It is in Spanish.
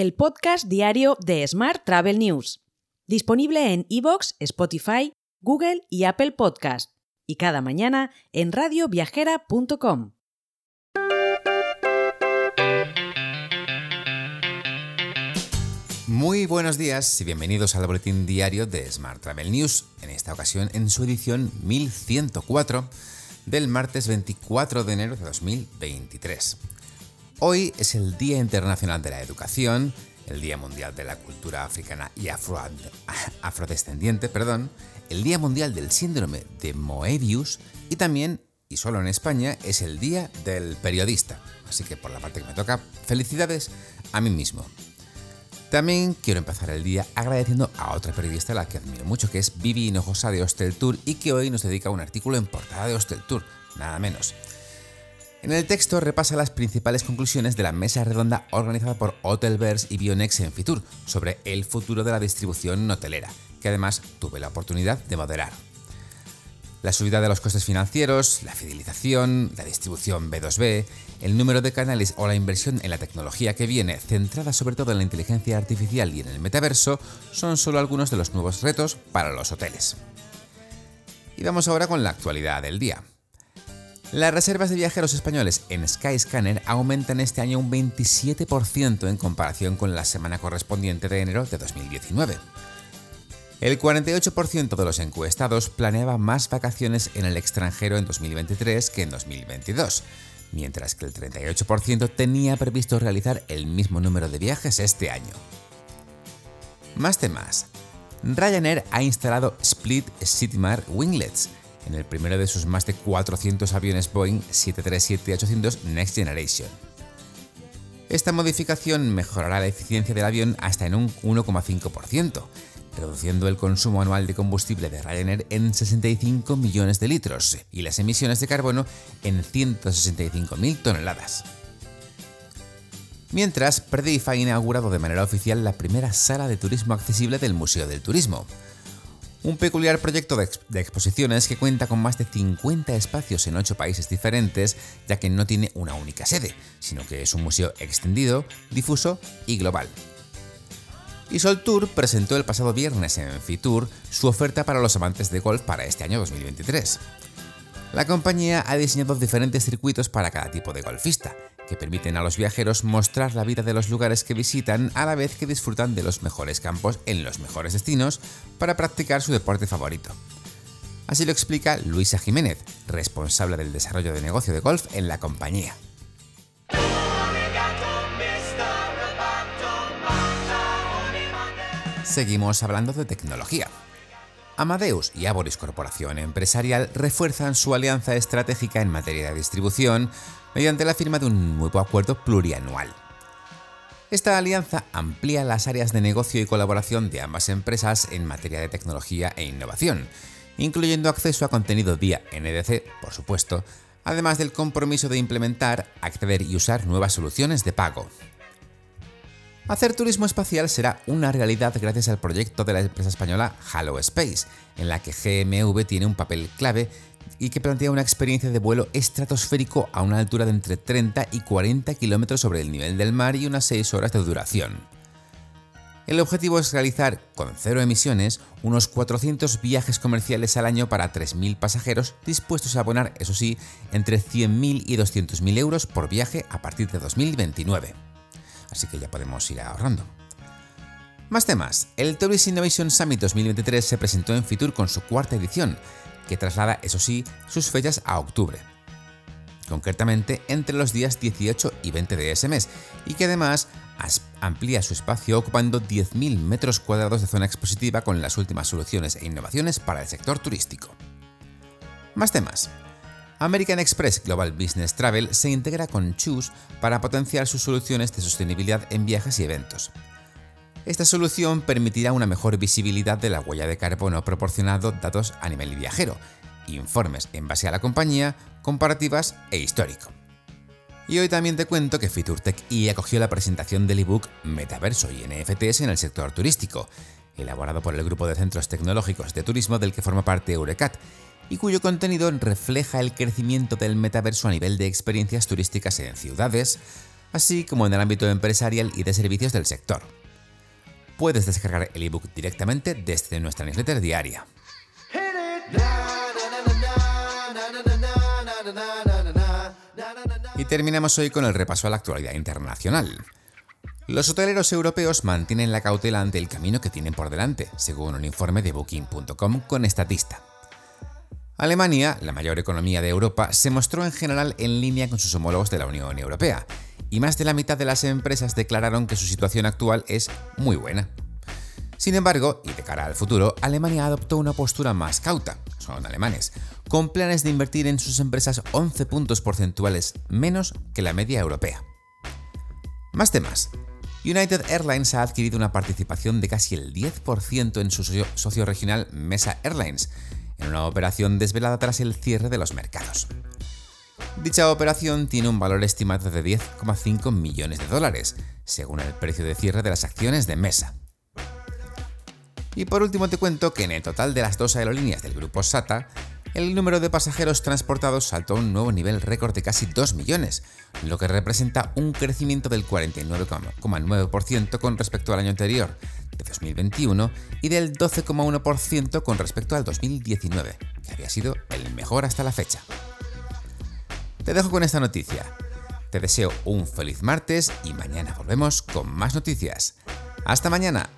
el podcast diario de Smart Travel News, disponible en iVoox, Spotify, Google y Apple Podcast, y cada mañana en radioviajera.com. Muy buenos días y bienvenidos al boletín diario de Smart Travel News, en esta ocasión en su edición 1104 del martes 24 de enero de 2023. Hoy es el Día Internacional de la Educación, el Día Mundial de la Cultura Africana y Afrodescendiente, perdón, el Día Mundial del Síndrome de Moebius y también, y solo en España, es el Día del Periodista. Así que por la parte que me toca, felicidades a mí mismo. También quiero empezar el día agradeciendo a otra periodista a la que admiro mucho, que es Vivi Hinojosa de Hostel Tour y que hoy nos dedica un artículo en portada de Hostel Tour, nada menos. En el texto repasa las principales conclusiones de la mesa redonda organizada por Hotelverse y Bionex en Fitur sobre el futuro de la distribución hotelera, que además tuve la oportunidad de moderar la subida de los costes financieros, la fidelización, la distribución B2B, el número de canales o la inversión en la tecnología que viene, centrada sobre todo en la inteligencia artificial y en el metaverso, son solo algunos de los nuevos retos para los hoteles. Y vamos ahora con la actualidad del día. Las reservas de viajeros españoles en Skyscanner aumentan este año un 27% en comparación con la semana correspondiente de enero de 2019. El 48% de los encuestados planeaba más vacaciones en el extranjero en 2023 que en 2022, mientras que el 38% tenía previsto realizar el mismo número de viajes este año. Más temas. Ryanair ha instalado Split Citymar Winglets en el primero de sus más de 400 aviones Boeing 737-800 Next Generation. Esta modificación mejorará la eficiencia del avión hasta en un 1,5%, reduciendo el consumo anual de combustible de Ryanair en 65 millones de litros y las emisiones de carbono en 165.000 toneladas. Mientras, Perdif ha inaugurado de manera oficial la primera sala de turismo accesible del Museo del Turismo. Un peculiar proyecto de, exposiciones que cuenta con más de 50 espacios en 8 países diferentes, ya que no tiene una única sede, sino que es un museo extendido, difuso y global y Sol Tour presentó el pasado viernes en Fitur su oferta para los amantes de golf para este año 2023. La compañía ha diseñado diferentes circuitos para cada tipo de golfista, que permiten a los viajeros mostrar la vida de los lugares que visitan a la vez que disfrutan de los mejores campos en los mejores destinos para practicar su deporte favorito. Así lo explica Luisa Jiménez, responsable del desarrollo de negocio de golf en la compañía. Seguimos hablando de tecnología. Amadeus y Aboris Corporación Empresarial refuerzan su alianza estratégica en materia de distribución mediante la firma de un nuevo acuerdo plurianual. Esta alianza amplía las áreas de negocio y colaboración de ambas empresas en materia de tecnología e innovación, incluyendo acceso a contenido vía NDC, por supuesto, además del compromiso de implementar, acceder y usar nuevas soluciones de pago, Hacer turismo espacial será una realidad gracias al proyecto de la empresa española Halo Space, en la que GMV tiene un papel clave y que plantea una experiencia de vuelo estratosférico a una altura de entre 30 y 40 kilómetros sobre el nivel del mar y unas 6 horas de duración. El objetivo es realizar, con cero emisiones, unos 400 viajes comerciales al año para 3.000 pasajeros dispuestos a abonar, eso sí, entre 100.000 y 200.000 euros por viaje a partir de 2029 así que ya podemos ir ahorrando. Más temas. El Tourist Innovation Summit 2023 se presentó en Fitur con su cuarta edición, que traslada, eso sí, sus fechas a octubre. Concretamente entre los días 18 y 20 de ese mes, y que además amplía su espacio ocupando 10.000 metros cuadrados de zona expositiva con las últimas soluciones e innovaciones para el sector turístico. Más temas. American Express Global Business Travel se integra con Choose para potenciar sus soluciones de sostenibilidad en viajes y eventos. Esta solución permitirá una mejor visibilidad de la huella de carbono proporcionando datos a nivel viajero, informes en base a la compañía, comparativas e histórico. Y hoy también te cuento que FeatureTech y acogió la presentación del ebook Metaverso y NFTs en el sector turístico, elaborado por el grupo de centros tecnológicos de turismo del que forma parte Eurecat y cuyo contenido refleja el crecimiento del metaverso a nivel de experiencias turísticas en ciudades, así como en el ámbito empresarial y de servicios del sector. Puedes descargar el ebook directamente desde nuestra newsletter diaria. Y terminamos hoy con el repaso a la actualidad internacional. Los hoteleros europeos mantienen la cautela ante el camino que tienen por delante, según un informe de Booking.com con Estatista. Alemania, la mayor economía de Europa, se mostró en general en línea con sus homólogos de la Unión Europea, y más de la mitad de las empresas declararon que su situación actual es muy buena. Sin embargo, y de cara al futuro, Alemania adoptó una postura más cauta, son alemanes, con planes de invertir en sus empresas 11 puntos porcentuales menos que la media europea. Más temas. United Airlines ha adquirido una participación de casi el 10% en su socio, regional Mesa Airlines, en una operación desvelada tras el cierre de los mercados. Dicha operación tiene un valor estimado de 10,5 millones de dólares, según el precio de cierre de las acciones de Mesa. Y por último te cuento que en el total de las dos aerolíneas del grupo SATA, el número de pasajeros transportados saltó a un nuevo nivel récord de casi 2 millones, lo que representa un crecimiento del 49,9% con respecto al año anterior, de 2021, y del 12,1% con respecto al 2019, que había sido el mejor hasta la fecha. Te dejo con esta noticia. Te deseo un feliz martes y mañana volvemos con más noticias. Hasta mañana.